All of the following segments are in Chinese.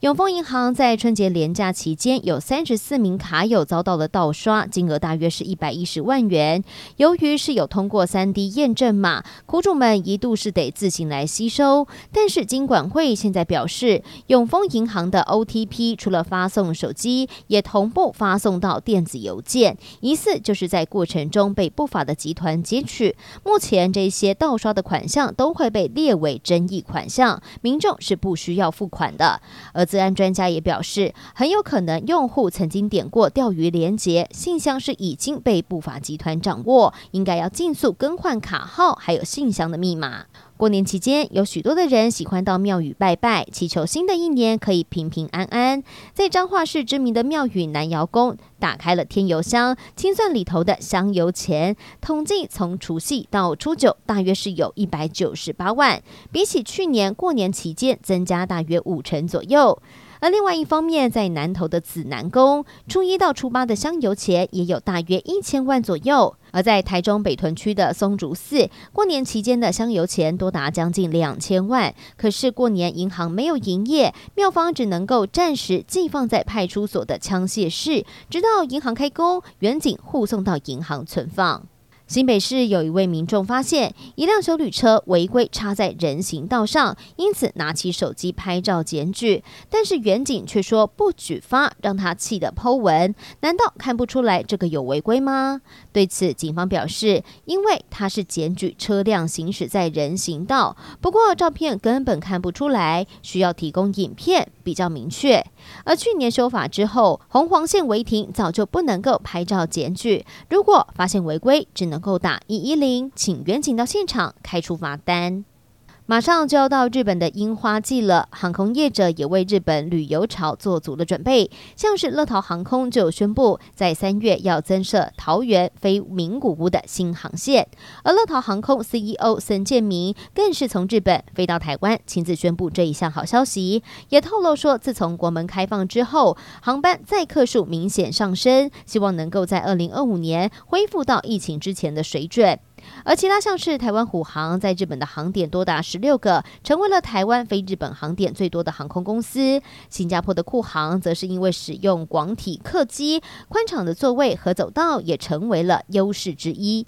永丰银行在春节连假期间，有三十四名卡友遭到了盗刷，金额大约是一百一十万元。由于是有通过三 D 验证码，苦主们一度是得自行来吸收。但是金管会现在表示，永丰银行的 OTP 除了发送手机，也同步发送到电子邮件，疑似就是在过程中被不法的集团截取。目前这些盗刷的款项都会被列为争议款项，民众是不需要付款的。而治安专家也表示，很有可能用户曾经点过钓鱼连接，信箱是已经被不法集团掌握，应该要尽速更换卡号，还有信箱的密码。过年期间，有许多的人喜欢到庙宇拜拜，祈求新的一年可以平平安安。在彰化市知名的庙宇南瑶宫，打开了天油箱，清算里头的香油钱，统计从除夕到初九，大约是有一百九十八万，比起去年过年期间增加大约五成左右。而另外一方面，在南投的紫南宫，初一到初八的香油钱也有大约一千万左右；而在台中北屯区的松竹寺，过年期间的香油钱多达将近两千万。可是过年银行没有营业，庙方只能够暂时寄放在派出所的枪械室，直到银行开工，远景护送到银行存放。新北市有一位民众发现一辆修旅车违规插在人行道上，因此拿起手机拍照检举，但是员警却说不举发，让他气得剖文。难道看不出来这个有违规吗？对此，警方表示，因为他是检举车辆行驶在人行道，不过照片根本看不出来，需要提供影片比较明确。而去年修法之后，红黄线违停早就不能够拍照检举，如果发现违规，只能。能够打一一零，请员警到现场开出罚单。马上就要到日本的樱花季了，航空业者也为日本旅游潮做足了准备。像是乐桃航空就宣布，在三月要增设桃园飞名古屋的新航线，而乐桃航空 CEO 森健明更是从日本飞到台湾，亲自宣布这一项好消息，也透露说，自从国门开放之后，航班载客数明显上升，希望能够在二零二五年恢复到疫情之前的水准。而其他像是台湾虎航在日本的航点多达十六个，成为了台湾飞日本航点最多的航空公司。新加坡的酷航则是因为使用广体客机，宽敞的座位和走道也成为了优势之一。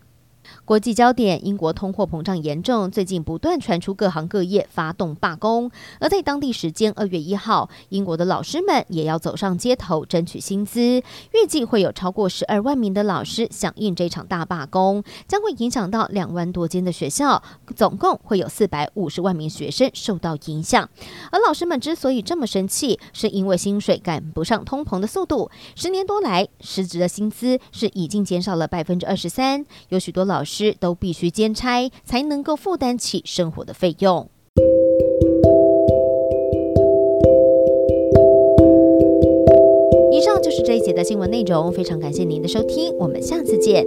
国际焦点：英国通货膨胀严重，最近不断传出各行各业发动罢工。而在当地时间二月一号，英国的老师们也要走上街头争取薪资。预计会有超过十二万名的老师响应这场大罢工，将会影响到两万多间的学校，总共会有四百五十万名学生受到影响。而老师们之所以这么生气，是因为薪水赶不上通膨的速度。十年多来，实质的薪资是已经减少了百分之二十三，有许多老。老师都必须兼差，才能够负担起生活的费用。以上就是这一节的新闻内容，非常感谢您的收听，我们下次见。